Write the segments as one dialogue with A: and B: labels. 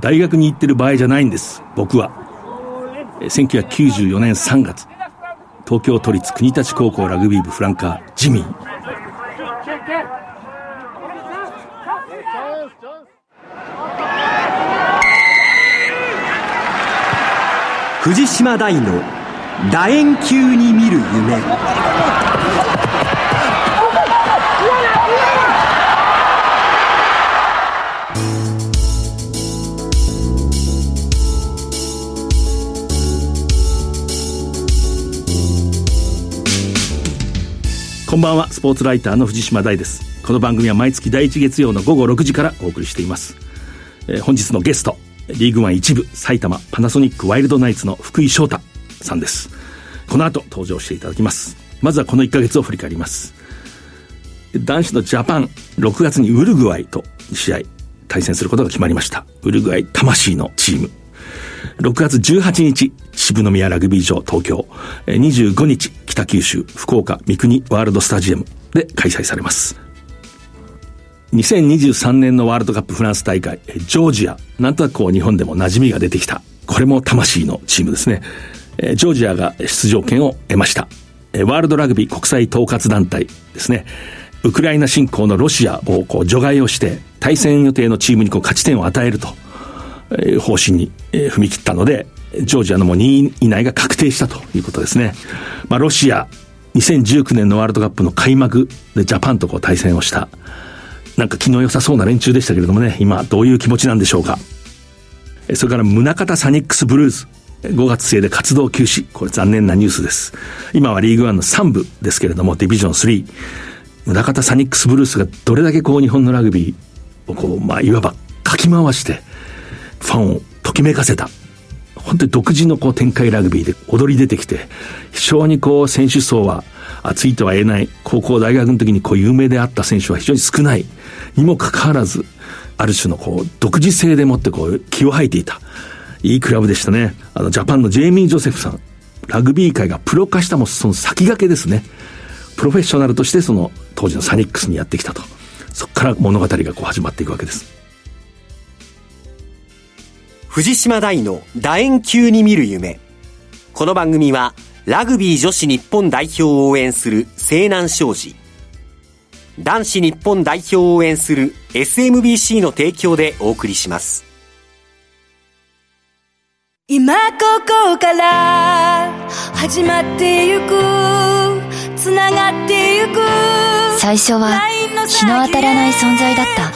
A: 大学に行ってる場合じゃないんです僕は。1994年3月。東京都立国立高校ラグビー部フランカージミー。
B: 藤島大の楕円球に見る夢。
A: こんばんは。スポーツライターの藤島大です。この番組は毎月第1月曜の午後6時からお送りしています、えー、本日のゲストリーグワン一部埼玉パナソニックワイルドナイツの福井翔太さんです。この後登場していただきます。まずはこの1ヶ月を振り返ります。男子のジャパン6月にウルグアイと試合対戦することが決まりました。ウルグアイ魂のチーム。6月18日、渋宮ラグビー場東京、25日、北九州、福岡、三国ワールドスタジアムで開催されます。2023年のワールドカップフランス大会、ジョージア、なんとなくこう日本でも馴染みが出てきた。これも魂のチームですね。ジョージアが出場権を得ました。ワールドラグビー国際統括団体ですね。ウクライナ侵攻のロシアをこう除外をして、対戦予定のチームにこう勝ち点を与えると。方針に踏み切ったので、ジョージアのもう2位以内が確定したということですね。まあ、ロシア、2019年のワールドカップの開幕でジャパンとこう対戦をした。なんか気の良さそうな連中でしたけれどもね、今どういう気持ちなんでしょうか。それから宗像サニックスブルーズ。5月末で活動休止。これ残念なニュースです。今はリーグワンの3部ですけれども、ディビジョン3。宗像サニックスブルースがどれだけこう日本のラグビーをこう、まあ、いわばかき回して、ファンをときめかせた。本当に独自のこう展開ラグビーで踊り出てきて、非常にこう選手層は熱いとは言えない、高校大学の時にこう有名であった選手は非常に少ない。にもかかわらず、ある種のこう独自性でもってこう気を吐いていた。いいクラブでしたね。あのジャパンのジェイミー・ジョセフさん。ラグビー界がプロ化したもその先駆けですね。プロフェッショナルとしてその当時のサニックスにやってきたと。そこから物語がこう始まっていくわけです。
B: 藤島大の楕円球に見る夢。この番組は、ラグビー女子日本代表を応援する西南商事。男子日本代表を応援する SMBC の提供でお送りします。
C: 今ここから始まってゆくつながってゆく
D: 最初は日の当たらない存在だった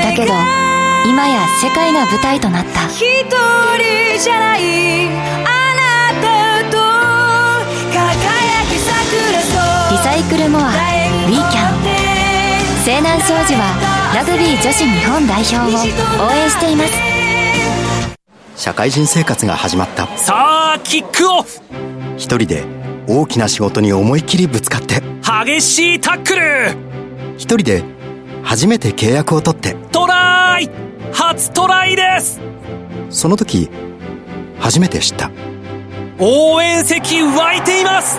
D: だけど今や世界が舞台となった。一人じゃないあなたと輝き桜リサイクルモアウィーキャン西南商事はラグビー女子日本代表を応援しています。
E: 社会人生活が始まった。
B: さあキックオフ。
E: 一人で大きな仕事に思いっきりぶつかって。
B: 激しいタックル。
E: 一人で初めて契約を取って。
B: トライ初トライです
E: その時初めて知った
B: 応援席湧いています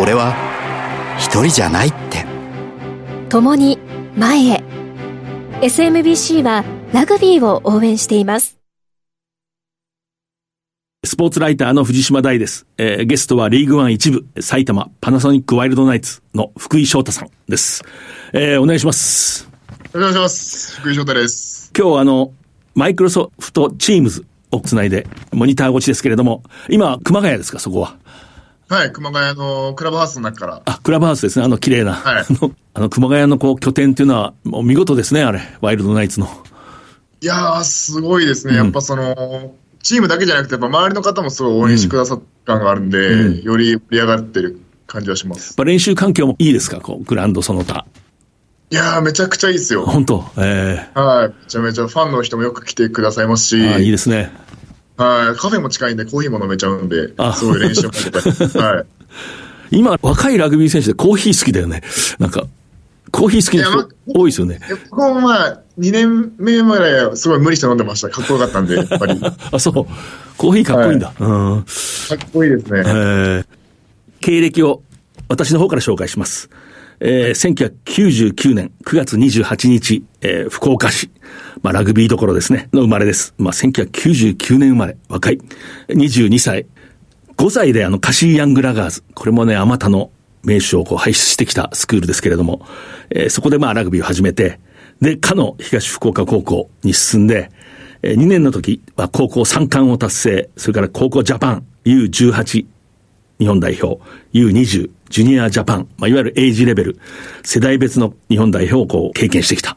E: 俺は一人じゃないって
D: 共に前へ SMBC はラグビーを応援しています
A: スポーツライターの藤島大です。えー、ゲストはリーグワン一部、埼玉パナソニックワイルドナイツの福井翔太さんです。えー、お願いします。
F: お願いします。福井翔太です。
A: 今日あの、マイクロソフトチームズをつないで、モニター越しですけれども、今、熊谷ですか、そこは？
F: はい、熊谷のクラブハウスの中から。
A: あ、クラブハウスですね、あの綺麗な。
F: はい。あ
A: の、あの熊谷のこう拠点っていうのは、もう見事ですね、あれ、ワイルドナイツの。
F: いやー、すごいですね。やっぱその、チームだけじゃなくて、やっぱ周りの方もすごい応援してくださった感があるんで、うん、より盛り上がってる感じはします。
A: 練習環境もいいですか、こう、グラウンドその他。
F: いやー、めちゃくちゃいいですよ。
A: 本当？え
F: えー、はい。めちゃめちゃファンの人もよく来てくださいますし。
A: あいいですね。
F: はい。カフェも近いんでコーヒーも飲めちゃうんで、すごい練習もしてたはい。
A: 今、若いラグビー選手でコーヒー好きだよね。なんか、コーヒー好きな人多いですよね。
F: 僕もまあ、2年目まですごい無理して飲んでました。かっこよかったんで、やっぱり。
A: あ、そう。コーヒーかっこいいんだ。はい、うん。
F: かっこいいですね。えー、
A: 経歴を私の方から紹介します。えー、1999年9月28日、えー、福岡市、まあ、ラグビーどころですね、の生まれです。まあ、1999年生まれ、若い。22歳。5歳であの、カシーヤングラガーズ。これもね、あまたの名手をこう輩出してきたスクールですけれども、えー、そこでまあ、ラグビーを始めて、で、かの東福岡高校に進んで、えー、2年の時は高校3冠を達成、それから高校ジャパン U18 日本代表、U20、ジュニアジャパン、まあ、いわゆるエイジレベル、世代別の日本代表をこう経験してきた。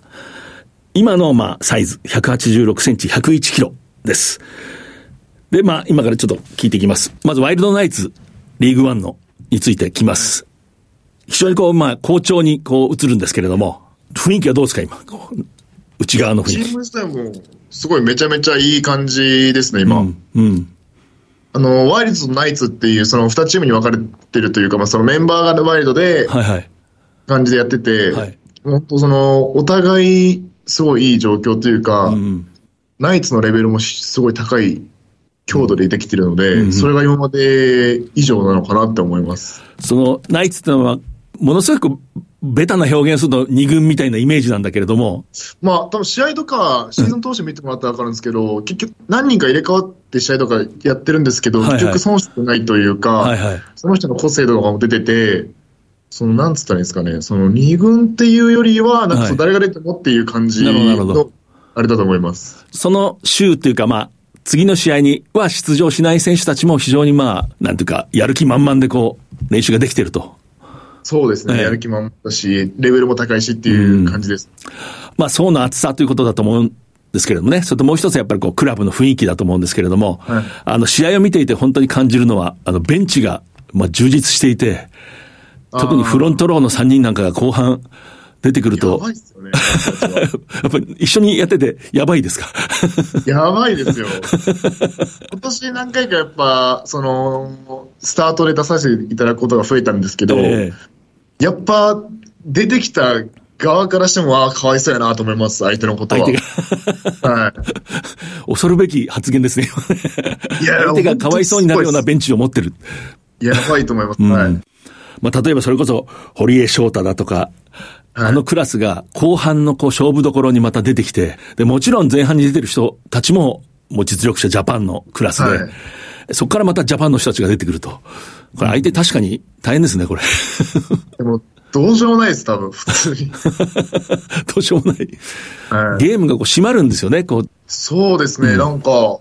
A: 今のまあサイズ、186センチ、101キロです。で、まあ今からちょっと聞いていきます。まずワイルドナイツ、リーグワンのについてきます。非常にこう、まあ好調にこう映るんですけれども、雰囲気はどうですか今？内側の雰囲気。
F: チーム自体も、すごいめちゃめちゃいい感じですね、今。うん、うんあの、ワイルドとナイツっていう、その2チームに分かれてるというか、まあ、そのメンバーがワイルドで、はいはい。感じでやってて、はい。本当その、お互い、すごいいい状況というか、うん、ナイツのレベルもすごい高い強度でできてるので、うん、それが今まで以上なのかなって思います。
A: その、ナイツってのは、ものすごくベタな表現すると2軍みたいなイメージなんだけれども。
F: まあ、多分試合とか、シーズン通して見てもらったら分かるんですけど、うん、結局何人か入れ替わって試合とかやってるんですけど、はいはい、結局その人ないというか、はいはい、その人の個性とかも出てて、その、なんつったらいいですかね、その2軍っていうよりは、なんかそ誰が出てもっていう感じの、あれだと思います。
A: その週っていうか、まあ、次の試合には出場しない選手たちも非常にまあ、なんていうか、やる気満々でこう、練習ができてると。
F: そうですね、やる気もだし、レベルも高いしっていう感じです。
A: まあ、層の厚さということだと思うんですけれどもね、それともう一つやっぱりこう、クラブの雰囲気だと思うんですけれども、はい、あの、試合を見ていて本当に感じるのは、あの、ベンチが、まあ、充実していて、特にフロントローの3人なんかが後半出てくると、やばいっすよね。やっぱり一緒にやってて、やばいですか？
F: やばいですよ。今年何回かやっぱ、その、スタートで出させていただくことが増えたんですけど、えーやっぱ出てきた側からしても、ああ、かわいそうやなと思います、相手のことは。相手が
A: はい。恐るべき発言ですね。いや、相手がかわいそうになるようなベンチを持ってる。
F: やばいと思います。うん、はい。
A: まあ、例えばそれこそ、堀江翔太だとか、あのクラスが後半のこう勝負どころにまた出てきて、で、もちろん前半に出てる人たちも、もう実力者ジャパンのクラスで、はい、そこからまたジャパンの人たちが出てくると。これ相手確かに大変ですね、これ。
F: でも、どうしようもないです、多分、普通に。
A: どうしようもない。はい、ゲームがこう締まるんですよね、こう。
F: そうですね、うん、なんか、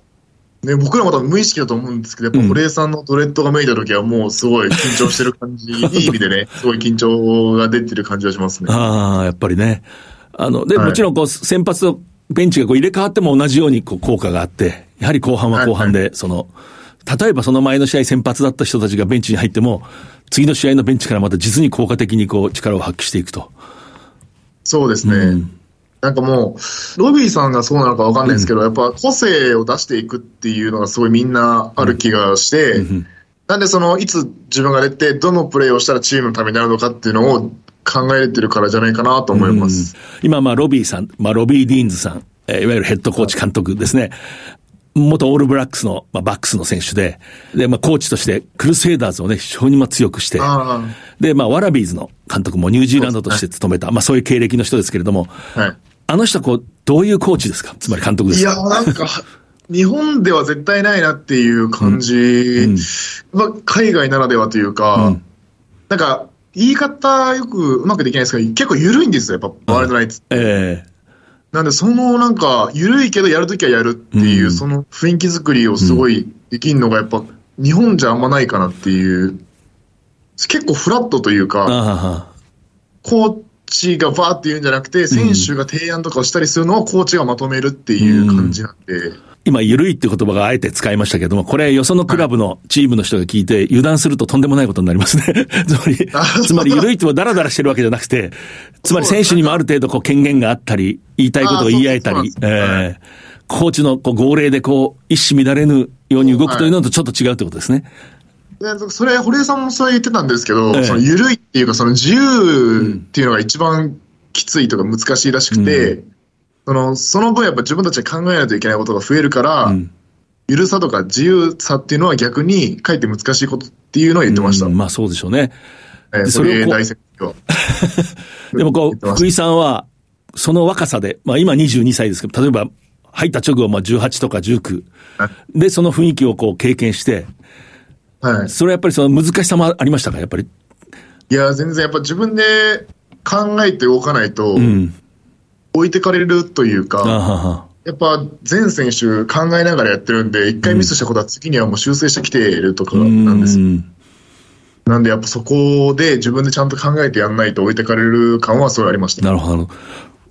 F: ね、僕らも多分無意識だと思うんですけど、やっぱ堀江さんのドレッドがめいた時はもうすごい緊張してる感じ、いい意味でね、すごい緊張が出てる感じがしますね。
A: ああ、やっぱりね。あの、で、はい、もちろんこう、先発とベンチがこう入れ替わっても同じようにこう効果があって、やはり後半は後半で、その、例えばその前の試合先発だった人たちがベンチに入っても、次の試合のベンチからまた実に効果的にこう力を発揮していくと。
F: そうですね。うん、なんかもう、ロビーさんがそうなのかわかんないですけど、うん、やっぱ個性を出していくっていうのがすごいみんなある気がして、うん、なんでその、いつ自分が出て、どのプレーをしたらチームのためになるのかっていうのを考えれてるからじゃないかなと思います。
A: 今、まあ、ロビーさん、まあ、ロビー・ディーンズさん、えー、いわゆるヘッドコーチ監督ですね。元オールブラックスの、まあ、バックスの選手で、で、まあ、コーチとして、クルセイダーズをね、非常にまあ強くして、で、まあ、ワラビーズの監督もニュージーランドとして務めた、まあ、そういう経歴の人ですけれども、はい、あの人はこう、どういうコーチですか？つまり監督です
F: か？いや、なんか、日本では絶対ないなっていう感じ、うん。まあ、海外ならではというか、うん、なんか、言い方よくうまくできないですけど、結構緩いんですよ、やっぱ、ワールドナイツって。ええ。ーなんで、そのなんか、緩いけどやるときはやるっていう、その雰囲気作りをすごいできるのが、やっぱ、日本じゃあんまないかなっていう、結構フラットというか、コーチがバーって言うんじゃなくて、選手が提案とかをしたりするのをコーチがまとめるっていう感じなんで。
A: 今、緩いって言葉があえて使いましたけども、これ、よそのクラブのチームの人が聞いて、油断するととんでもないことになりますね。つまり、つまり緩いってもダラダラしてるわけじゃなくて、つまり選手にもある程度こう権限があったり、言いたいことを言い合えたり、えー、コーチのこう号令でこう、一糸乱れぬように動くというのとちょっと違うってことですね。
F: それ、堀江さんもそう言ってたんですけど、ええ、その緩いっていうか、その自由っていうのが一番きついとか難しいらしくて、うんその、その分やっぱ自分たちで考えないといけないことが増えるから、うん、ゆるさとか自由さっていうのは逆に、かえって難しいことっていうのを言ってました。うん、
A: まあそうでしょうね。
F: はい、それを大選
A: でもこう、福井さんは、その若さで、まあ今22歳ですけど、例えば入った直後、まあ18とか19。で、その雰囲気をこう経験して、はい。それはやっぱりその難しさもありましたか、やっぱり。
F: いや、全然やっぱ自分で考えて動かないと、置いてかれるというか、うんやっぱ全選手考えながらやってるんで、一回ミスしたことは次にはもう修正してきているとかなんです。なんでやっぱそこで自分でちゃんと考えてやんないと置いてかれる感はすごいありました。
A: なるほど。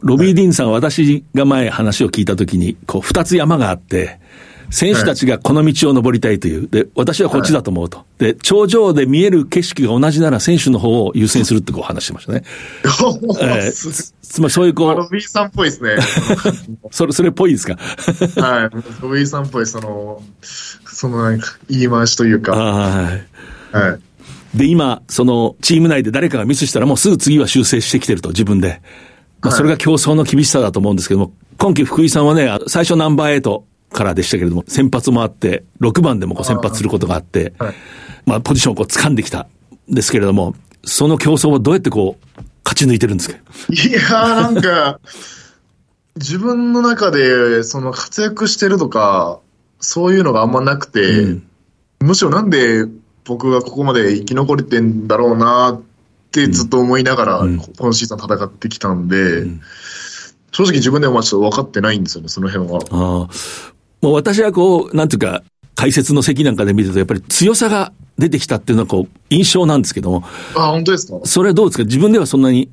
A: ロビー・ディーンさん、はい、私が前話を聞いたときに、こう、二つ山があって、選手たちがこの道を登りたいという。で、私はこっちだと思うと。で、頂上で見える景色が同じなら選手の方を優先するってこう話してましたね。えー、つまりそういうこう。
F: ロビーさんっぽいですね。
A: それ、それっぽいですか？
F: はい。ロビーさんっぽい、その、そのなんか言い回しというか。はい。
A: はい。で、今、その、チーム内で誰かがミスしたらもうすぐ次は修正してきてると、自分で。まあ、それが競争の厳しさだと思うんですけども、今季福井さんはね、最初ナンバー8からでしたけれども、先発もあって、6番でもこう先発することがあって、はい、まあ、ポジションをこう掴んできたんですけれども、その競争はどうやってこう、勝ち抜いてるんですか？
F: いやー、なんか、自分の中で、その活躍してるとか、そういうのがあんまなくて、うん、むしろなんで僕がここまで生き残れてんだろうなってずっと思いながら、今シーズン戦ってきたんで、うん、正直自分でもちょっと分かってないんですよね、その辺は。あも
A: う私はこう、なんていうか、解説の席なんかで見ると、やっぱり強さが出てきたっていうのはこう、印象なんですけども。
F: あ、本当ですか？
A: それはどうですか？自分ではそんなに、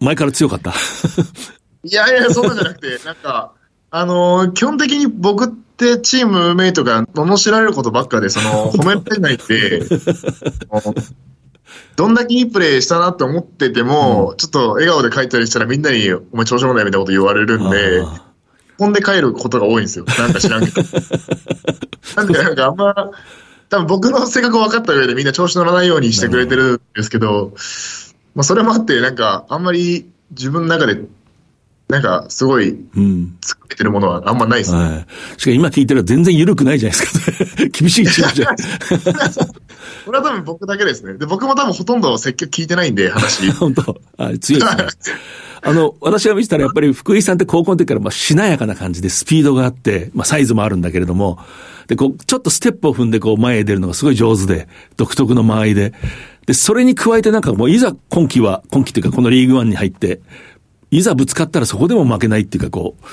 A: 前から強かった？
F: いやいや、そんなんじゃなくて、なんか、あのー、基本的に僕ってチームメイトが罵られることばっかで、その、褒められないって、どんだけいいプレーしたなって思ってても、うん、ちょっと笑顔で帰ったりしたらみんなに、お前調子もないみたいなこと言われるんで、飛んで帰ることが多いんですよ。なんか知らんけど。なんでなんかあんま、多分僕の性格分かった上でみんな調子乗らないようにしてくれてるんですけど、まあそれもあって、なんかあんまり自分の中でなんか、すごい、うん。作ってるものはあんまないですね。はい。
A: しかも今聞いてると全然緩くないじゃないですか。厳しいチームじゃん。
F: これは多分僕だけですね。で、僕も多分ほとんど積極聞いてないんで、話。
A: 本当あ強いですね。あの、私が見てたらやっぱり福井さんって高校の時からまあしなやかな感じでスピードがあって、まあサイズもあるんだけれども、で、こう、ちょっとステップを踏んでこう前へ出るのがすごい上手で、独特の間合いで、で、それに加えてなんかもういざ今季は、今季というかこのリーグワンに入って、いざぶつかったらそこでも負けないっていうか、こう、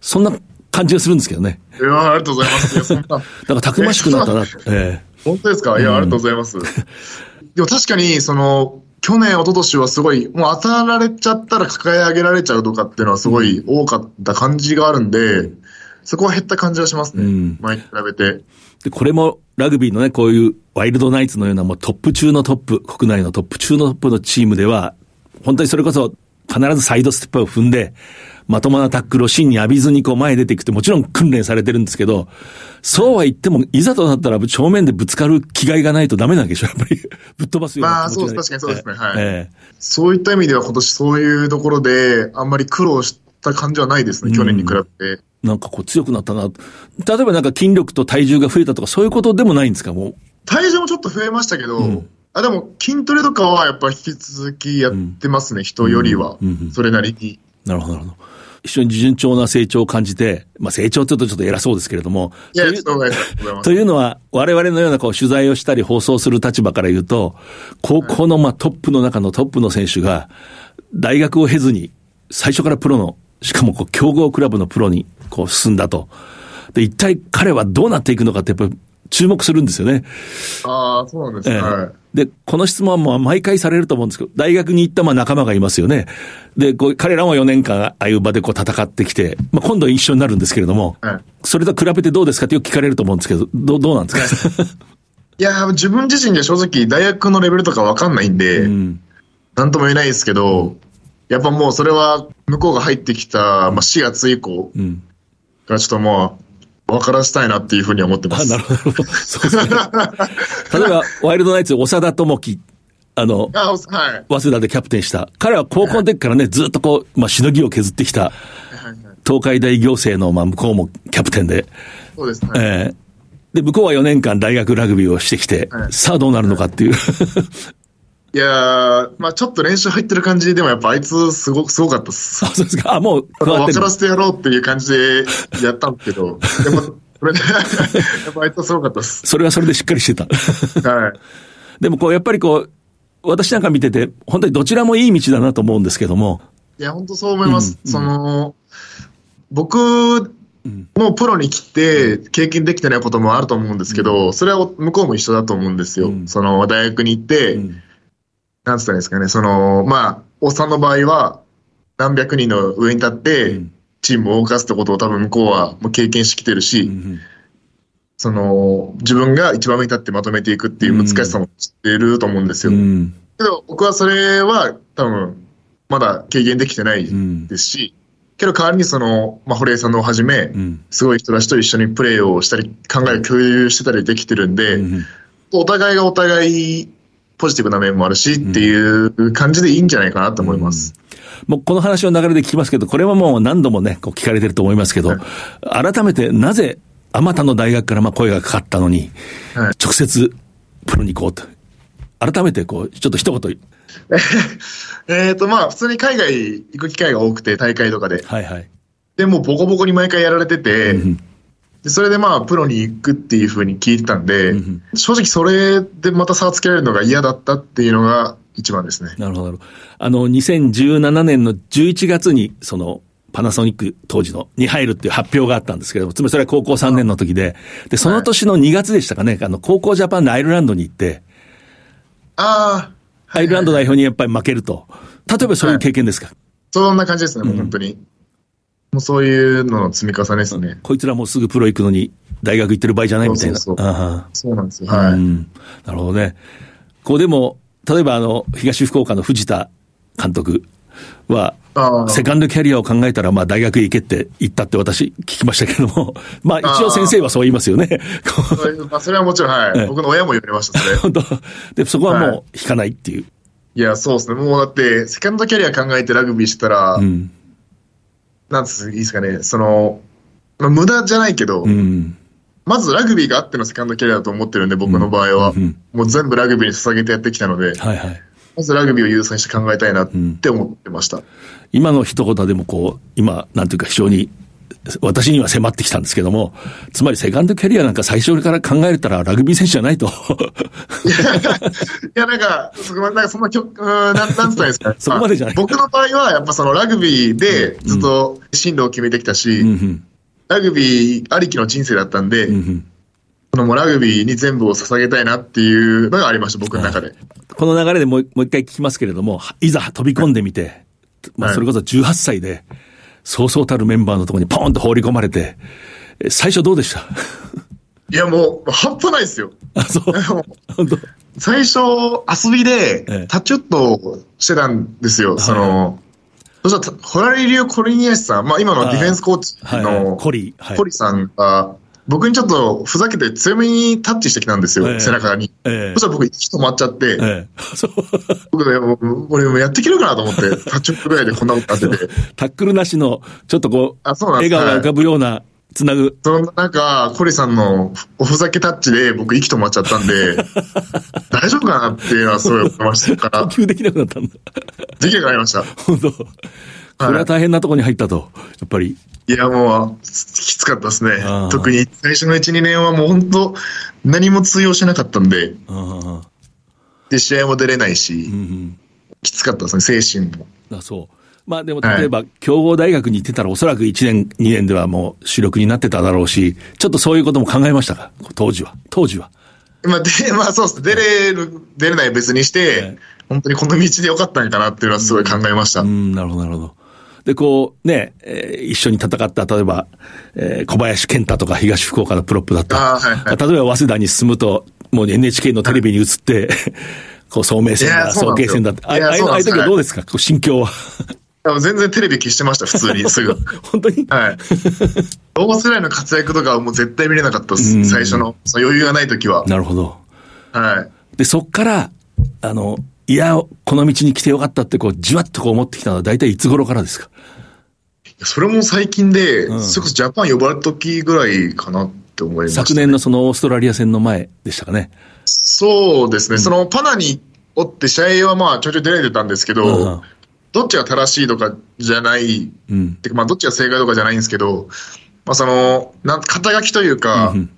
A: そんな感じがするんですけどね。
F: いや、ありがとうございます。だ
A: からたくましくなったな。え
F: えー、本当ですか？いや、ありがとうございます。でも確かに、その、去年、一昨年はすごい、もう当たられちゃったら抱え上げられちゃうとかっていうのはすごい多かった感じがあるんで、うん、そこは減った感じがしますね。うん、前に比べて。
A: で、これもラグビーのね、こういうワイルドナイツのようなもうトップ中のトップ、国内のトップ中のトップのチームでは、本当にそれこそ必ずサイドステップを踏んで、まともなタックルを芯に浴びずにこう前出ていくってもちろん訓練されてるんですけど、そうは言っても、いざとなったら正面でぶつかる気概がないとダメなんでしょ、やっぱり。ぶっ飛ばすような
F: まあ、そう。確かにそうですね。はい。えー、そういった意味では今年そういうところで、あんまり苦労した感じはないですね、去年に比べて。
A: なんかこう強くなったな。例えばなんか筋力と体重が増えたとかそういうことでもないんですか、もう。
F: 体重もちょっと増えましたけど、うんあ、でも筋トレとかはやっぱ引き続きやってますね、うん、人よりは、それなりに。
A: なるほど、なるほど。非常に順調な成長を感じて、まあ成長って言うとちょっと偉そうですけれども。
F: いや、と
A: というのは、我々のようなこう取材をしたり放送する立場から言うと、高校のまあトップの中のトップの選手が、大学を経ずに、最初からプロの、しかもこう強豪クラブのプロにこう進んだと。で、一体彼はどうなっていくのかってやっぱり注目するんですよね。
F: ああ、そうなんです。ね。え。ー、
A: で、この質問はもう毎回されると思うんですけど、大学に行ったまあ仲間がいますよね。で、こう彼らも4年間ああいう場でこう戦ってきて、まあ今度一緒になるんですけれども、はい、それと比べてどうですかってよく聞かれると思うんですけど、どどうなんですか？
F: いや、自分自身で正直大学のレベルとかわかんないんで、うん、なんとも言えないですけど、やっぱもうそれは向こうが入ってきた、まあ、4月以降がちょっともう、分からせたいなっていうふうに思ってます。なるほど。そうですね。
A: 例えば、ワイルドナイツ、長田智樹、あの、
F: あはい、
A: 早稲田でキャプテンした。彼は高校の時からね、ずっとこう、まあ、しのぎを削ってきた、東海大行政の、まあ、向こうもキャプテンで。
F: そうですね。え
A: ー、で、向こうは4年間大学ラグビーをしてきて、はい、さあどうなるのかっていう。
F: いやまあちょっと練習入ってる感じでもやっぱあいつすご、すごかったっす。
A: あ、そうですか。あ、もう
F: 分からせてやろうっていう感じでやったんですけど、でも、それで、やっぱあいつすごかったっす。
A: それはそれでしっかりして
F: た。はい。
A: でもこう、やっぱりこう、私なんか見てて、本当にどちらもいい道だなと思うんですけども。
F: いや、本当そう思います。うん、その、僕もうプロに来て経験できてないこともあると思うんですけど、それは向こうも一緒だと思うんですよ。その大学に行って、なんつったらいいですかね、その、まあ、おっさんの場合は、何百人の上に立って、チームを動かすってことを多分向こうはもう経験してきてるし、その、自分が一番上に立ってまとめていくっていう難しさも知ってると思うんですよ。けど、僕はそれは多分、まだ経験できてないですし、けど代わりにその、まあ、堀江さんのをはじめ、すごい人たちと一緒にプレーをしたり、考えを共有してたりできてるんで、お互いがお互いポジティブな面もあるしっていう感じでいいんじゃないかなと思います。
A: もうこの話の流れで聞きますけど、これはもう何度もね、こう聞かれてると思いますけど、はい、改めてなぜ、あまたの大学からまあ声がかかったのに、はい、直接プロに行こうと。改めてこう、ちょっと一言。
F: えっと、まあ、普通に海外行く機会が多くて、大会とかで。
A: はいはい。
F: で、もボコボコに毎回やられてて、でそれでまあ、プロに行くっていうふうに聞いてたんで、正直それでまた差をつけられるのが嫌だったっていうのが一番ですね。
A: なるほど。あの、2017年の11月に、その、パナソニック当時のに入るっていう発表があったんですけども、つまりそれは高校3年の時で、で、その年の2月でしたかね、あの、高校ジャパンでアイルランドに行って、
F: ああ。
A: アイルランド代表にやっぱり負けると。例えばそういう経験ですか、はい、
F: そんな感じですね、もう本当に。もうそういうのの積み重ねですね。
A: こいつらもうすぐプロ行くのに、大学行ってる場合じゃないみたいな。
F: そうそうそうそうなんですよ。はい、うん。
A: なるほどね。こうでも、例えばあの、東福岡の藤田監督は、セカンドキャリアを考えたら、まあ大学へ行けって言ったって私聞きましたけども、まあ一応先生はそう言いますよね。
F: まあそれはもちろん、はい。僕の親も言われました、それ。
A: 本当で、そこはもう引かないっていう。
F: いや、そうですね。もうだって、セカンドキャリア考えてラグビーしたら、うん、なんついいですかね、その、まあ、無駄じゃないけど、うん、まずラグビーがあってのセカンドキャリアだと思ってるんで、僕の場合は。うん、もう全部ラグビーに捧げてやってきたので、はいはい、まずラグビーを優先して考えたいなって思ってました。
A: 今の一言でもこう、今、なんていうか非常に私には迫ってきたんですけども、つまりセカンドキャリアなんか最初から考えたらラグビー選手じゃないと。い
F: や、なんか、そなんかそんな曲、なん、なんつったんですか？
A: そこまでじゃない。
F: 僕の場合は、やっぱそのラグビーでずっと進路を決めてきたし、うんうん、ラグビーありきの人生だったんで、うんうんこのもラグビーに全部を捧げたいなっていうのがありました、僕の中で。
A: この流れでもうもう一回聞きますけれども、いざ飛び込んでみて、まあそれこそ18歳で、そうそうたるメンバーのところにポーンと放り込まれて、最初どうでした？
F: いやもう、半端ないですよ。
A: あ、そう。
F: 最初、遊びで、タッチウッドしてたんですよ。その、そしたら、ホラリリオ・コリニエスさん、まあ今のディフェンスコーチの、コリ、コリさんが、僕にちょっとふざけて強めにタッチしてきたんですよ、えー、背中に。えー、そしたら僕、息止まっちゃって、えー、僕ね、俺もやっていけるかなと思って、タッチぐらいでこんなことやってて。
A: タックルなしの、ちょっとこう、あそうなん笑顔が浮かぶような、つなぐ。
F: そのなんか、コリさんのおふざけタッチで僕息止まっちゃったんで、大丈夫かなっていうのはすごい思いましたから。
A: 呼吸できなくなったんだ。
F: できなくなりました。
A: 本当。これは大変なところに入ったと、やっぱり。
F: いや、もう、きつかったですね。特に最初の1、2年はもう本当、何も通用しなかったんで、で、試合も出れないし、うんうん、きつかったですね、精神も。
A: あそう。まあでも例えば、強豪大学に行ってたらおそらく1年、2年ではもう主力になってただろうし、ちょっとそういうことも考えましたか？当時は。当時は。
F: まあ、で、まあそうっす。出れる、出れない別にして、本当にこの道でよかったんかなっていうのはすごい考えました。
A: うん、うん、なるほど、なるほど。で、こう、ね、えー、一緒に戦った、例えば、えー、小林健太とか東福岡のプロップだった。はいはい、例えば、早稲田に進むと、もう NHK のテレビに映って、はい、こう、総明戦だ、早慶戦だって。ああいう時はどうですか、こう心境は。
F: 全然テレビ消してました、普通に、すぐ。
A: 本当に？
F: はい。同世代の活躍とかはもう絶対見れなかったです、最初の。その余裕がない時は。
A: なるほど。
F: は
A: い。で、そっから、あの、いや、この道に来てよかったって、こう、じわっとこう思ってきたのは、大体いつ頃からですか？
F: それも最近で、うん、それこそジャパン呼ばれた時ぐらいかなって思いま
A: す、ね、昨年のそのオーストラリア戦の前でしたかね。
F: そうですね。うん、そのパナにおって、試合はまあちょいちょい出られてたんですけど、どっちが正しいとかじゃない、うん、てかまあどっちが正解とかじゃないんですけど、まあその、なん肩書きというか、うん、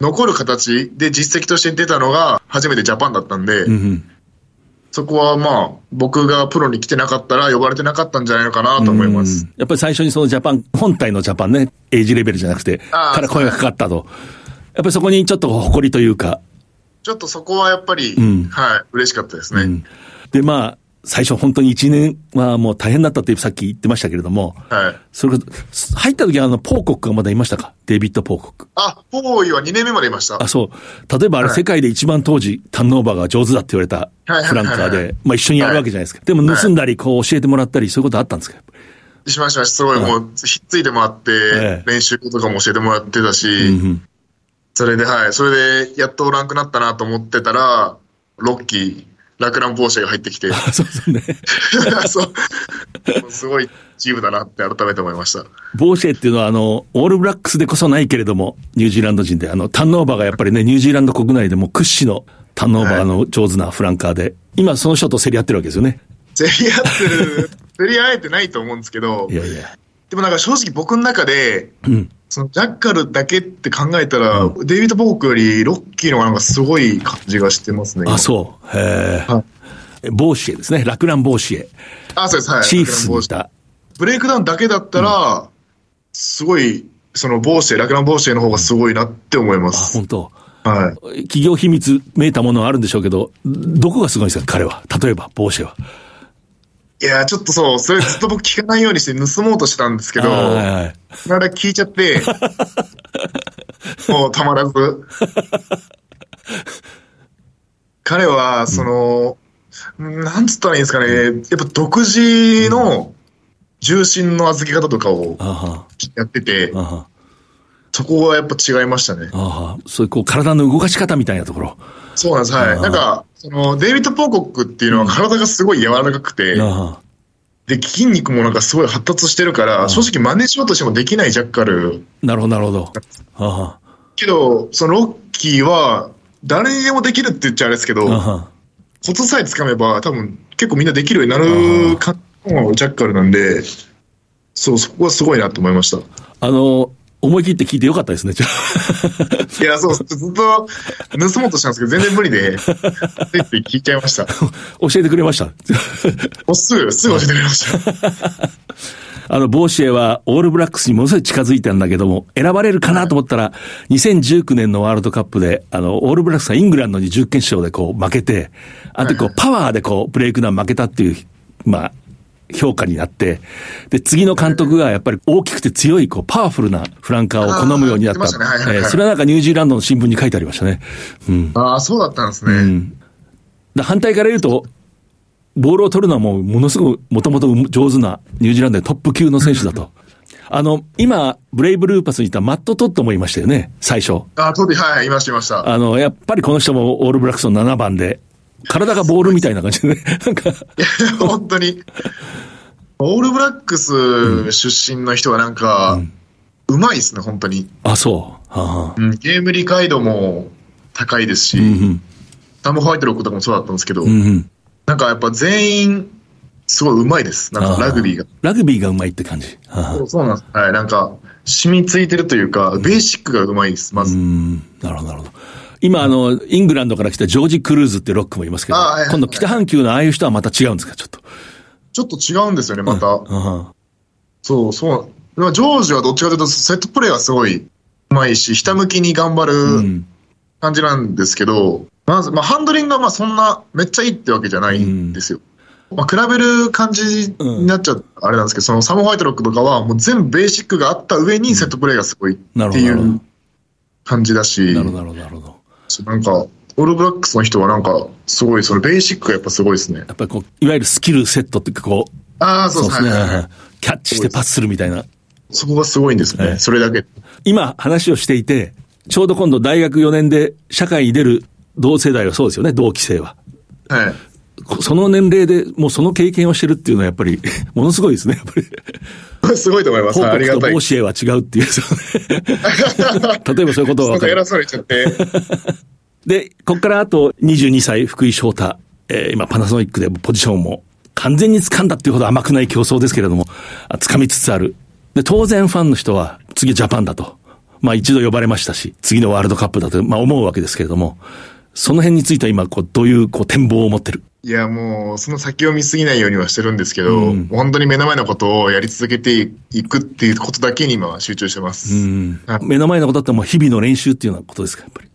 F: 残る形で実績として出たのが初めてジャパンだったんで、うんそこはまあ、僕がプロに来てなかったら呼ばれてなかったんじゃないのかなと思います。
A: やっぱり最初にそのジャパン、本体のジャパンね、エイジレベルじゃなくて、から声がかかったと。やっぱりそこにちょっと誇りというか。
F: ちょっとそこはやっぱり、うん、はい、嬉しかったですね。うん、
A: で、まあ、最初本当に1年はもう大変だったってさっき言ってましたけれども、はい。それ入った時はあの、ポーコックがまだいましたか？デイビッド・ポーコック。
F: あ、ポーイは2年目までいました。
A: あ、そう。例えばあれ、世界で一番当時、ターンオーバーが上手だって言われたフランカーで、まあ一緒にやるわけじゃないですか。でも盗んだり、こう教えてもらったり、そういうことあったんですか？
F: しました。すごいもう、ひっついてもらって、練習とかも教えてもらってたし、それで、はい。それで、やっとおらんくなったなと思ってたら、ロッキー、ラクラン・ボーシェが入ってきて。そうですね。そう。すごいチームだなって改めて思いました。
A: ボーシェっていうのは、あの、オールブラックスでこそないけれども、ニュージーランド人で、あの、ターンオーバーがやっぱりね、ニュージーランド国内でも屈指のターンオーバーの上手なフランカーで、はい、今その人と競り合ってるわけですよね。
F: 競り合ってる、競り合えてないと思うんですけど、いやいや。でもなんか正直僕の中で、うん、そのジャッカルだけって考えたら、うん、デイビッド・ボークよりロッキーの方がなんかすごい感じがしてますね。
A: あ、そう。へえ。はい、ボーシエですね。ラクラン・ボーシエ。
F: あ、そうです。はい。
A: チーフスにいた。
F: ブレイクダウンだけだったら、うん、すごい、そのボーシエ、ラクラン・ボーシエの方がすごいなって思います。
A: あ、本当。はい。企業秘密めいたものはあるんでしょうけど、どこがすごいんですか、彼は。例えば、ボーシェは。
F: いや、ちょっとそう、それずっと僕聞かないようにして盗もうとしたんですけど、はいはい、なら聞いちゃって、もうたまらず。彼は、その、うん、なんつったらいいんですかね、やっぱ独自の重心の預け方とかをやってて、そこはやっぱ違いましたね。
A: そういうこう体の動かし方みたいなところ。
F: そうなんです、はい。なんか、その、デイビッド・ポーコックっていうのは体がすごい柔らかくて、で、筋肉もなんかすごい発達してるから、正直真似しようとしてもできないジャッカル。
A: なるほど、なるほど。
F: けど、そのロッキーは、誰にでもできるって言っちゃあれですけど、コツさえつかめば、多分結構みんなできるようになるかのジャッカルなんで、そう、そこはすごいなと思いました。
A: あの、思い切って聞いてよかったですね、
F: いや、そう、ずっと盗もうとしたんですけど、全然無理で、って聞いちゃいました。教
A: えてくれました
F: すぐ、すぐ教えてくれました。
A: あの、ボーシエはオールブラックスにものすごい近づいたんだけども、選ばれるかなと思ったら、2019年のワールドカップで、あの、オールブラックスはイングランドに準決勝でこう負けて、あとこう、パワーでこう、ブレイクダウン負けたっていう、まあ、評価になって、で、次の監督がやっぱり大きくて強い、こう、パワフルなフランカーを好むようになった。ねはいはいはい、えー、それはなんかニュージーランドの新聞に書いてありましたね。
F: うん。ああ、そうだったんですね。うん、
A: 反対から言うと、ボールを取るのはもうものすごくもともと上手なニュージーランドでトップ級の選手だと。あの、今、ブレイブルーパスにいたマット・トッドもいましたよね、最初。
F: あ、トッド、はい、いました、いました。
A: あの、やっぱりこの人もオールブラックスの7番で、体がボールみたいな感じでね、なんか。い
F: や、本当に。オールブラックス出身の人はなんか、うまいですね、本当に。
A: あ、そ
F: う。はあ、うん、ゲーム理解度も高いですし、うんうん、タム・ホワイトロックとかもそうだったんですけど、うんうん、なんかやっぱ全員、すごいうまいです。なんかラグビーが。
A: ラグビーがうまいって感じ。
F: そうそうなんです。はい。なんか、染みついてるというか、ベーシックがうまいです、まず。
A: なるほど、なるほど。今、あの、イングランドから来たジョージ・クルーズってロックもいますけど、今度北半球のああいう人はまた違うんですか、ちょっと。
F: ちょっと違うんですよね、また。そう、そう。ジョージはどっちかというと、セットプレーはすごいうまいし、ひたむきに頑張る感じなんですけど、まず、まあ、ハンドリングはまあそんなめっちゃいいってわけじゃないんですよ。まあ、比べる感じになっちゃう、あれなんですけど、そのサム・ホワイトロックとかは、もう全部ベーシックがあった上にセットプレーがすごいっていう感じだし、
A: なるほど、なるほど。
F: なんか、オールブラックスの人はなんか、すごい、そのベーシックがやっぱすごいですね。
A: やっぱりこう、いわゆるスキルセットっていうかこう、
F: ああ、そうですね。
A: キャッチしてパスするみたいな。
F: そこがすごいんですね、はい、それだけ。
A: 今話をしていて、ちょうど今度大学4年で社会に出る同世代はそうですよね、同期生は。
F: はい。
A: その年齢でもうその経験をしてるっていうのはやっぱり、ものすごいですね、やっぱ
F: り。すごいと思います。ありがたい。
A: 教えは違うっていう、例えばそういうことは分かる。
F: 偉そうにちゃって。
A: で、ここからあと22歳、福井翔太。えー、今パナソニックでポジションも完全に掴んだっていうほど甘くない競争ですけれども、掴みつつある。で、当然ファンの人は次ジャパンだと。まあ一度呼ばれましたし、次のワールドカップだと、まあ思うわけですけれども、その辺については今、こう、どういうこう展望を持ってる？
F: いや、もう、その先を見すぎないようにはしてるんですけど、うん、本当に目の前のことをやり続けていくっていうことだけに今は集中してます。うん、
A: 目の前のことってもう日々の練習っていうようなことですか、やっぱり？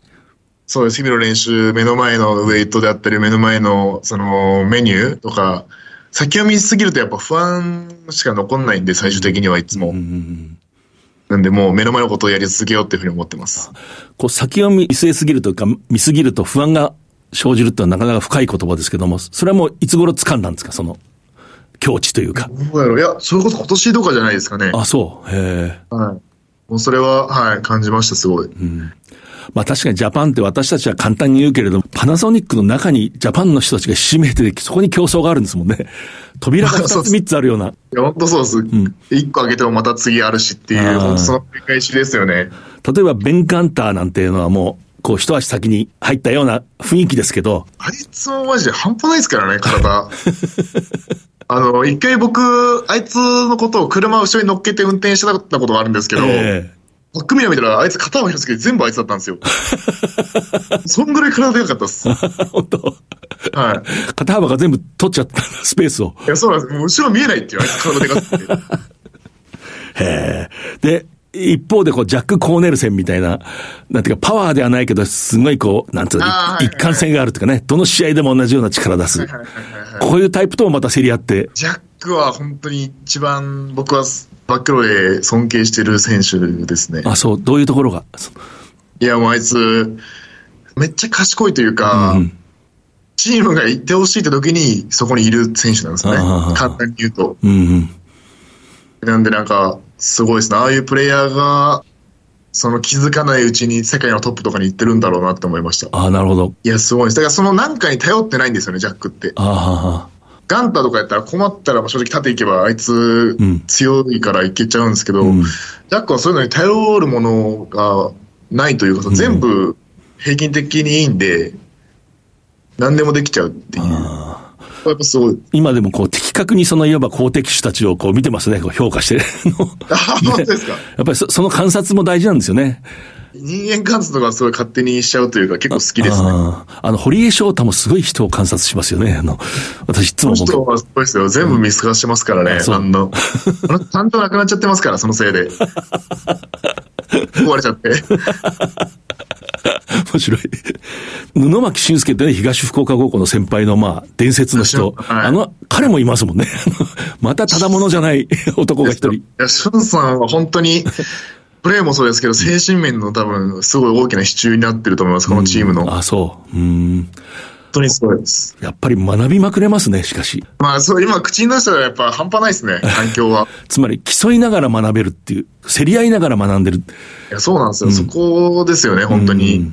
F: そうです。日々の練習、目の前のウェイトであったり、目の前の、その、メニューとか、先を見すぎるとやっぱ不安しか残んないんで、最終的にはいつも。うん、なんでもう目の前のことをやり続けようっていうふうに思ってます。
A: こう先を見据えすぎるというか、見すぎると不安が生じるってのはなかなか深い言葉ですけども、それはもういつ頃掴んだんですか、その境地というか。
F: どうやろう？いや、それこそ今年とかじゃないですかね。
A: あ、そう。へ
F: え。はい。もうそれは、はい、感じました、すごい。う
A: ん。まあ確かにジャパンって私たちは簡単に言うけれど、パナソニックの中にジャパンの人たちがひしめいて、そこに競争があるんですもんね。扉が2つ3つあるような。い
F: や、本当そうです。うん、1個開けてもまた次あるしっていう、本当その繰り返しですよね。
A: 例えばベンカンターなんていうのはもう、こう一足先に入ったような雰囲気ですけど。
F: あいつもマジで半端ないですからね、体。あの、一回僕、あいつのことを車を後ろに乗っけて運転してたことがあるんですけど、えー、バックミラー見たら、あいつ肩を開くけど全部あいつだったんですよ。そんぐらい体でかかったっす。
A: 本当はい。肩幅が全部取っちゃった、スペースを。
F: いや、そうなんです。もう後ろ見えないっていう、あいつ体でかくて。
A: へえ。で、一方でこう、ジャック・コーネルセンみたいな、なんていうか、パワーではないけど、すごいこう、なんつうの、一貫性があるというかね、どの試合でも同じような力出す。こういうタイプともまた競り合って。
F: ジャックは本当に一番僕はバックロで尊敬してる選手ですね。
A: あ、そう、どういうところが？
F: いや、もうあいつ、めっちゃ賢いというか、うん、チームが行ってほしいって時にそこにいる選手なんですね。簡単に言うと。うんうんなんでなんか、すごいですね。ああいうプレイヤーが、その気づかないうちに世界のトップとかに行ってるんだろうなって思いました。
A: ああ、なるほど。
F: いや、すごいです。だからその何かに頼ってないんですよね、ジャックって。ああ。ガンタとかやったら困ったら正直縦行けばあいつ強いからいけちゃうんですけど、うん、ジャックはそういうのに頼るものがないというか、全部平均的にいいんで、何でもできちゃうっていう。やっぱすごい。
A: 今でもこう的確にそのいわば公的手たちをこう見てますね、こう評価して。
F: あ、本当ですか？
A: やっぱりその観察も大事なんですよね。
F: 人間観察とかすごい勝手にしちゃうというか結構好きですね。
A: ああの、堀江翔太もすごい人を観察しますよね。あの、私いつも思
F: う。人はすごいですよ。全部見透かしてますからね。うん、あの、あの、担当なくなっちゃってますから、そのせいで。壊れちゃって。
A: 面白い。布巻俊介ってね、東福岡高校の先輩の、まあ、伝説の人。はい、あの、彼もいますもんね。またただものじゃない男が一人。い
F: や、俊さんは本当に、プレーもそうですけど、精神面の多分、すごい大きな支柱になってると思います、このチームの。
A: あ、そう。うん。
F: 本当にすごいです。
A: やっぱり学びまくれますね、しかし。
F: まあ、そう、今口に出したらやっぱ半端ないですね、環境は。
A: つまり、競いながら学べるっていう、競り合いながら学んでる。い
F: や、そうなんですよ。うん、そこですよね、本当に。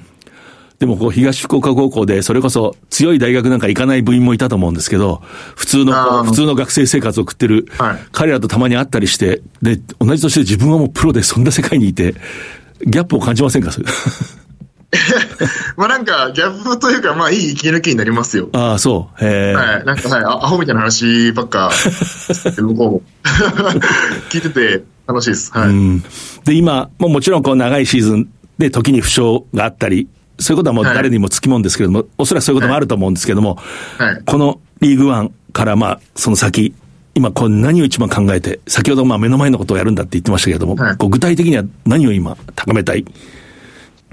F: うん
A: でもこう東福岡高校でそれこそ強い大学なんか行かない部員もいたと思うんですけど、普通の、普通の学生生活を送ってる、彼らとたまに会ったりして、で、同じ年で自分はもうプロでそんな世界にいて、ギャップを感じませんか？
F: まあなんか、ギャップというか、まあいい息抜きになりますよ。
A: ああ、そう。へ
F: はい。なんか、はい、アホみたいな話ばっか、向こうも。聞いてて楽しいです。はい。
A: で、今、もうもちろんこう長いシーズンで時に負傷があったり、そういうことはもう誰にもつきもんですけれども、はい、おそらくそういうこともあると思うんですけれども、はい、このリーグワンからまあ、その先、今、こう何を一番考えて、先ほどまあ目の前のことをやるんだって言ってましたけれども、はい、こう具体的には何を今高めたい？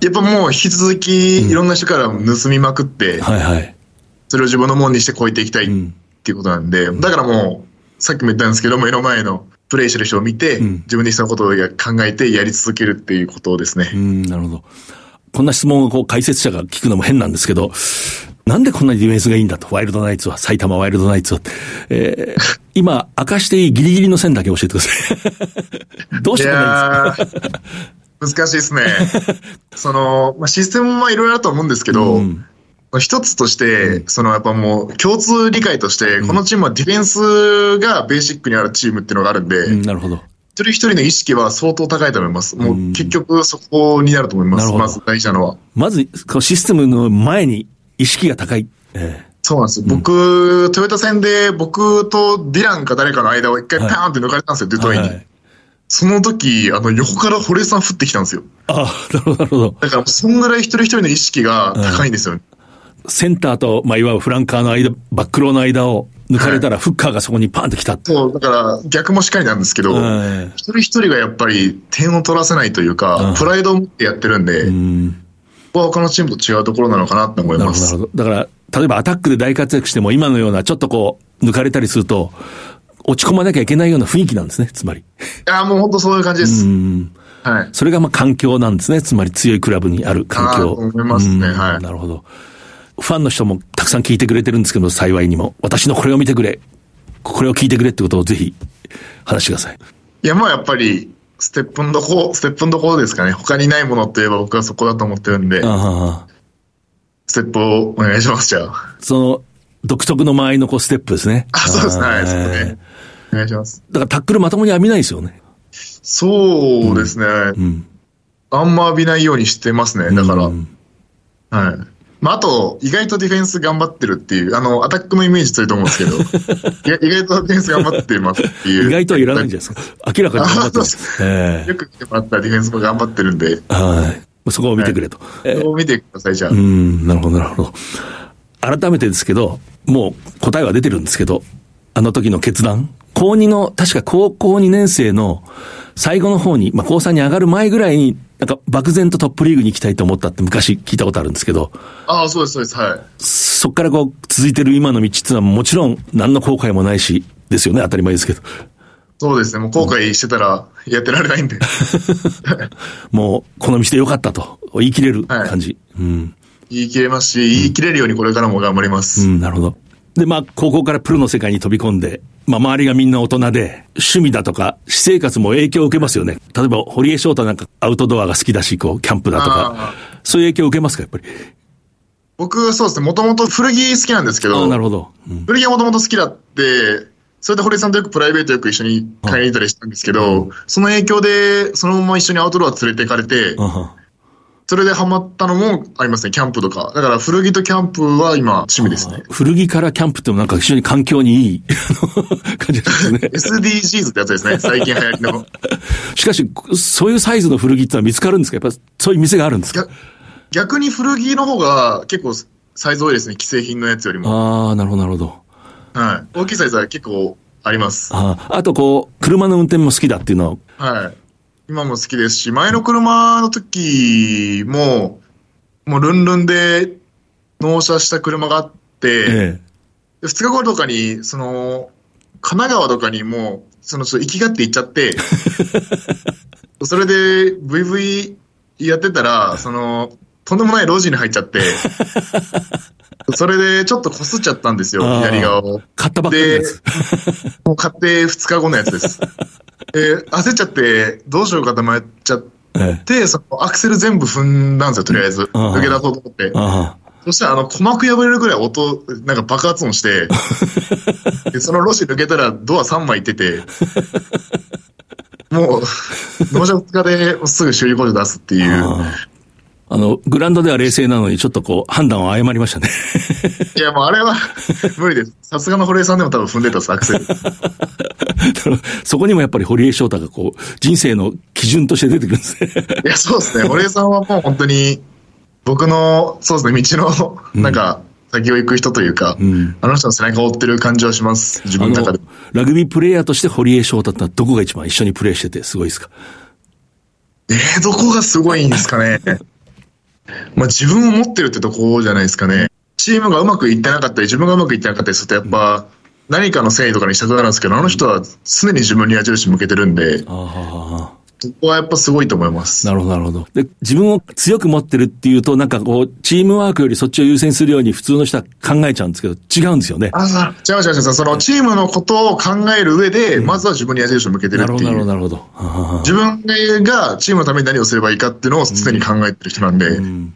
F: やっぱもう引き続きいろんな人から盗みまくって、うん、はいはい。それを自分のものにして超えていきたいっていうことなんで、だからもう、さっきも言ったんですけど、目の前のプレイしてる人を見て、うん、自分でそのことを考えてやり続けるっていうことですね。
A: うん、なるほど。こんな質問をこう解説者が聞くのも変なんですけど、なんでこんなにディフェンスがいいんだと、ワイルドナイツは、埼玉ワイルドナイツは。えー、今、明かしていいギリギリの線だけ教えてください。どうしてこんな
F: にですか難しいですね。その、まあ、システムはいろいろあると思うんですけど、うん、一つとして、そのやっぱもう共通理解として、このチームはディフェンスがベーシックにあるチームっていうのがあるんで、うん、
A: なるほど。
F: 一人一人の意識は相当高いと思います。もう結局そこになると思います。まず大事なのは。
A: まず、システムの前に意識が高い。
F: えそうなんですよ。僕、トヨタ戦で僕とディランか誰かの間を一回パーンって抜かれたんですよ、デトイに。その時、あの、横から堀江さん降ってきたんですよ。
A: ああ、なるほど、なるほど。
F: だから、そんぐらい一人一人の意識が高いんですよ、ね
A: センターと、まあ、いわゆるフランカーの間、バックローの間を抜かれたら、フッカーがそこにパンと来た、はい、
F: そう、だから逆もしっかりなんですけど、一人一人がやっぱり点を取らせないというか、プライドを持ってやってるんで、うんここは他のチームと違うところなのかなと思います。
A: だから、例えばアタックで大活躍しても、今のようなちょっとこう、抜かれたりすると、落ち込まなきゃいけないような雰囲気なんですね、つまり。い
F: や、もう本当そういう感じです。はい。
A: それがまあ環境なんですね。つまり強いクラブにある環境。
F: 思いますね。はい。
A: なるほど。ファンの人もたくさん聞いてくれてるんですけど、幸いにも。私のこれを見てくれ。これを聞いてくれってことをぜひ話してください。
F: いや、もうやっぱり、ステップンどこ、ステップンどころですかね。他にないものって言えば僕はそこだと思ってるんで。あステップをお願いします、じゃあ。
A: その、独特の間合いのこうステップですね。
F: あ、そうですね。はい、そうね。お願いします。
A: だからタックルまともに浴びないですよね。
F: そうですね。うん。あんま浴びないようにしてますね。だから。うん、はい。まあ、あと、意外とディフェンス頑張ってるっていう、あの、アタックのイメージ強いと思うんですけど、意外とディフェンス頑張ってますっていう。
A: 意外とはいらないんじゃないですか？明らかに頑張ってます。
F: えー、よく来てもらったディフェンスも頑張ってるんで。
A: はい。そこを見てくれと。
F: はい、そこを見てください、じゃあ。う
A: ん、なるほど、なるほど。改めてですけど、もう答えは出てるんですけど、あの時の決断高2の、確か高校2年生の最後の方に、まあ高3に上がる前ぐらいに、なんか漠然とトップリーグに行きたいと思ったって昔聞いたことあるんですけど。
F: ああ、そうです、そうです、はい。
A: そっからこう続いてる今の道っていうのはもちろん何の後悔もないし、ですよね、当たり前ですけど。
F: そうですね、もう後悔してたらやってられないんで。
A: もう、この道でよかったと言い切れる感じ。はい、うん。
F: 言い切れますし、言い切れるようにこれからも頑張ります。
A: うん、なるほど。で、まあ、高校からプロの世界に飛び込んで、まあ、周りがみんな大人で、趣味だとか、私生活も影響を受けますよね。例えば、堀江翔太なんかアウトドアが好きだし、こう、キャンプだとか、そういう影響を受けますか、やっぱり？
F: 僕、そうですね、もともと古着好きなんですけど、
A: なるほど。
F: うん、古着はもともと好きだって、それで堀江さんとよくプライベートよく一緒に買いに行ったりしたんですけど、その影響で、そのまま一緒にアウトドア連れて行かれて、それでハマったのもありますね、キャンプとか。だから古着とキャンプは今趣味ですね。
A: 古着からキャンプってもなんか非常に環境にいい 感じですね。
F: SDGs ってやつですね、最近流行りの。
A: しかし、そういうサイズの古着ってのは見つかるんですか？やっぱそういう店があるんですか？
F: 逆に古着の方が結構サイズ多いですね、既製品のやつより
A: も。ああ、なるほど、なるほど。
F: はい。大きいサイズは結構あります。
A: ああとこう、車の運転も好きだっていうの
F: は。はい。今も好きですし、前の車の時も、もうルンルンで納車した車があって、ええ、2日後とかに、その、神奈川とかにもう、その、行きがって行っちゃって、それで VV やってたら、その、とんでもない路地に入っちゃって、それでちょっとこすっちゃったんですよ、左側を。
A: 買ったばっかりです。
F: もう買って2日後のやつです。えー、焦っちゃって、どうしようかと迷っちゃって、ええ、そのアクセル全部踏んだんですよ、とりあえず。抜け出そうと思って。そしたら、あの、鼓膜破れるぐらい音、なんか爆発音して で、そのロシ抜けたらドア3枚いってて、もう、納車2日ですぐ修理工場出すっていう。
A: あの、グランドでは冷静なのに、ちょっとこう、判断を誤りましたね。
F: いや、もうあれは無理です。さすがの堀江さんでも多分踏んでたアクセル。
A: そこにもやっぱり堀江翔太がこう、人生の基準として出てくるんですね。
F: いや、そうですね。堀江さんはもう本当に、僕の、そうですね、道の、なんか、先を行く人というか、うん、あの人の背中を追ってる感じはします。自分の中で。
A: ラグビープレイヤーとして堀江翔太ってどこが一番一緒にプレイしててすごいですか？
F: えー、どこがすごいんですかね。まあ自分を持ってるってとこじゃないですかね。チームがうまくいってなかったり、自分がうまくいってなかったりすると、やっぱ、何かのせいとかにしたくなるんですけど、あの人は常に自分に矢印向けてるんで、そこはやっぱすごいと思います。
A: なるほど、なるほど。で、自分を強く持ってるっていうと、なんかこう、チームワークよりそっちを優先するように普通の人は考えちゃうんですけど、違うんですよね。
F: ああ、違う違う違う。そのチームのことを考える上で、まずは自分に矢印を向けてるっていう。な
A: るほど、なるほど。
F: 自分がチームのために何をすればいいかっていうのを常に考えてる人なんで、うんうん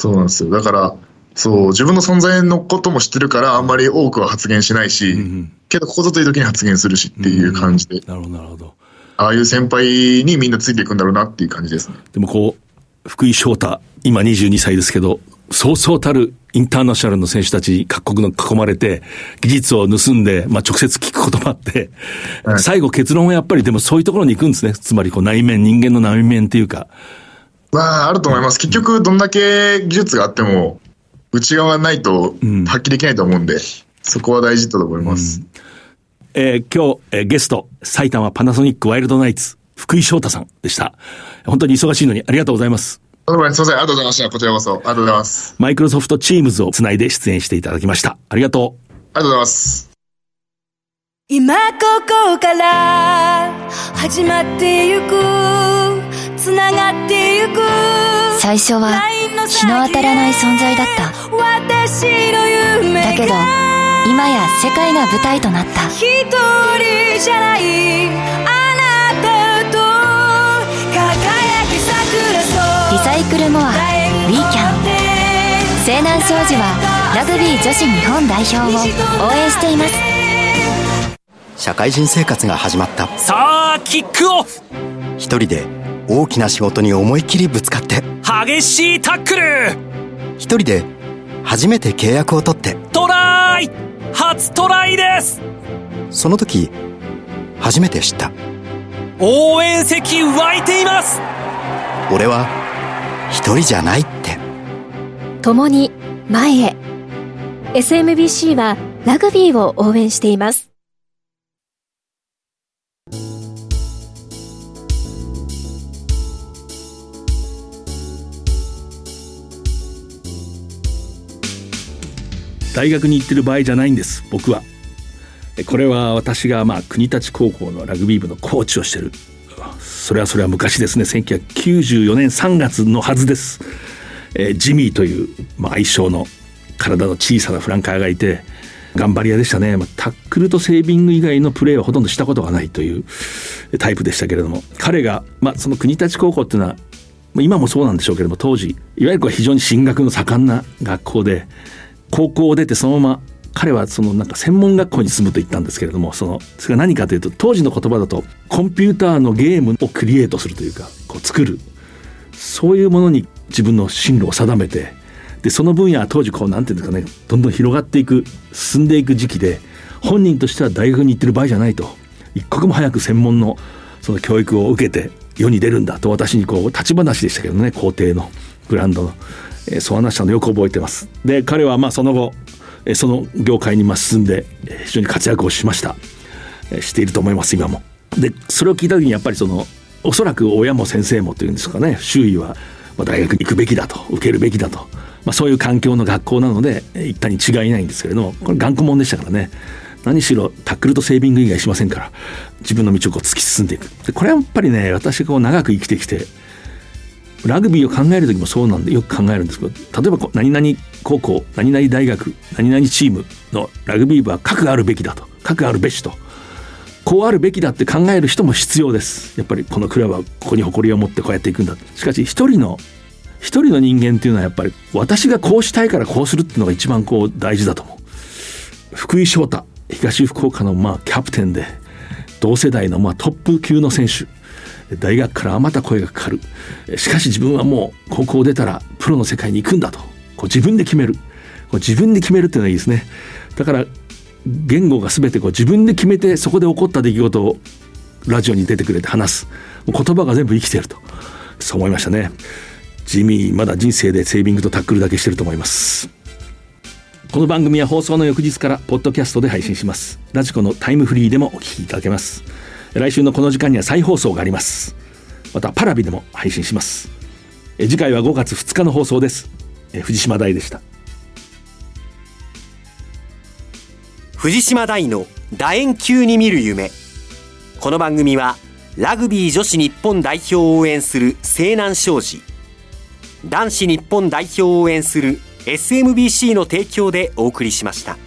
F: そうなんですよ。だから、そう、自分の存在のことも知ってるから、あんまり多くは発言しないし、うんうん、けど、ここぞという時に発言するしっていう感じで。うん、
A: なるほど、なるほど。
F: ああいう先輩にみんなついていくんだろうなっていう感じですね。
A: でもこう、福井翔太、今22歳ですけど、そうそうたるインターナショナルの選手たち各国の囲まれて、技術を盗んで、まあ、直接聞くこともあって、はい、最後結論はやっぱりでもそういうところに行くんですね。つまりこう内面、人間の内面っていうか。
F: まあ、あると思います。結局、どんだけ技術があっても、内側がないと発揮できないと思うんで、うん、そこは大事だと思います。うん、
A: えー、今日、えー、ゲスト、埼玉パナソニックワイルドナイツ、福井翔太さんでした。本当に忙しいのにありがとうございます。
F: すみません、ありがとうございました。こちらこそ。ありがとうございます。
A: マイクロソフトチームズをつないで出演していただきました。ありがと
F: う。ありがとうございます。
C: 今ここから始まってゆくつながってゆく
D: 最初は日の当たらない存在だった私の夢だけど今や世界が舞台となった。一人じゃないあなたと輝き桜リサイクルモアウィーキャン西南商事はラグビー女子日本代表を応援しています。
E: 社会人生活が始まった。
G: さあキックオフ。
E: 一人で大きな仕事に思いっきりぶつかって。
G: 激しいタックル。
E: 一人で初めて契約を取って。
G: トライ。初トライです。
E: その時初めて知った。
G: 応援席湧いています。
E: 俺は一人じゃないって。
D: 共に前へ。SMBC はラグビーを応援しています
A: 大学に行ってる場合じゃないんです僕は。これは私がまあ国立高校のラグビー部のコーチをしてる。それはそれは昔ですね1994年3月のはずです、えー、ジミーという、まあ、愛称の体の小さなフランカーがいて頑張り屋でしたね、まあ、タックルとセービング以外のプレーはほとんどしたことがないというタイプでしたけれども。彼が、まあ、その国立高校っていうのは今もそうなんでしょうけれども当時いわゆる非常に進学の盛んな学校で高校を出てそのまま彼はそのなんか専門学校に住むと言ったんですけれどもそのそれが何かというと当時の言葉だとコンピューターのゲームをクリエイトするというかこう作る。そういうものに自分の進路を定めてでその分野は当時こうなんていうんですかねどんどん広がっていく進んでいく時期で本人としては大学に行ってる場合じゃないと一刻も早く専門のその教育を受けて世に出るんだと私にこう立ち話でしたけどね校庭のグランドの、え、そう話したのよく覚えてます。で彼はまあその後その業界に進んで非常に活躍をしましたしていると思います今も。でそれを聞いた時にやっぱりそのおそらく親も先生もというんですかね周囲は大学に行くべきだと受けるべきだと、まあ、そういう環境の学校なので行ったに違いないんですけれどもこれ頑固者でしたからね何しろタックルとセービング以外しませんから自分の道をこう突き進んでいくでこれはやっぱりね私がこう長く生きてきてラグビーを考える時もそうなんでよく考えるんですけど例えば何々高校何々大学何々チームのラグビー部は核あるべきだと核あるべしとこうあるべきだって考える人も必要です。やっぱりこのクラブはここに誇りを持ってこうやっていくんだ。しかし一人の一人の人間っていうのはやっぱり私がこうしたいからこうするっていうのが一番こう大事だと思う。福井翔太東福岡のまあキャプテンで同世代のまあトップ級の選手。大学からまた声がかかる。しかし自分はもう高校を出たらプロの世界に行くんだと。こう自分で決める。こう自分で決めるっていうのがいいですね。だから言語が全てこう自分で決めてそこで起こった出来事をラジオに出てくれて話す。言葉が全部生きてると。そう思いましたね。地味まだ人生でセービングとタックルだけしてると思います。この番組は放送の翌日からポッドキャストで配信します。ラジコのタイムフリーでもお聞きいただけます。来週のこの時間には再放送があります。またパラビでも配信します。次回は5月2日の放送です。藤島大でした。
B: 藤島大の楕円球に見る夢。この番組はラグビー女子日本代表を応援する西南商事。男子日本代表を応援する SMBC の提供でお送りしました。